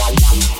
Wow, wow, wow.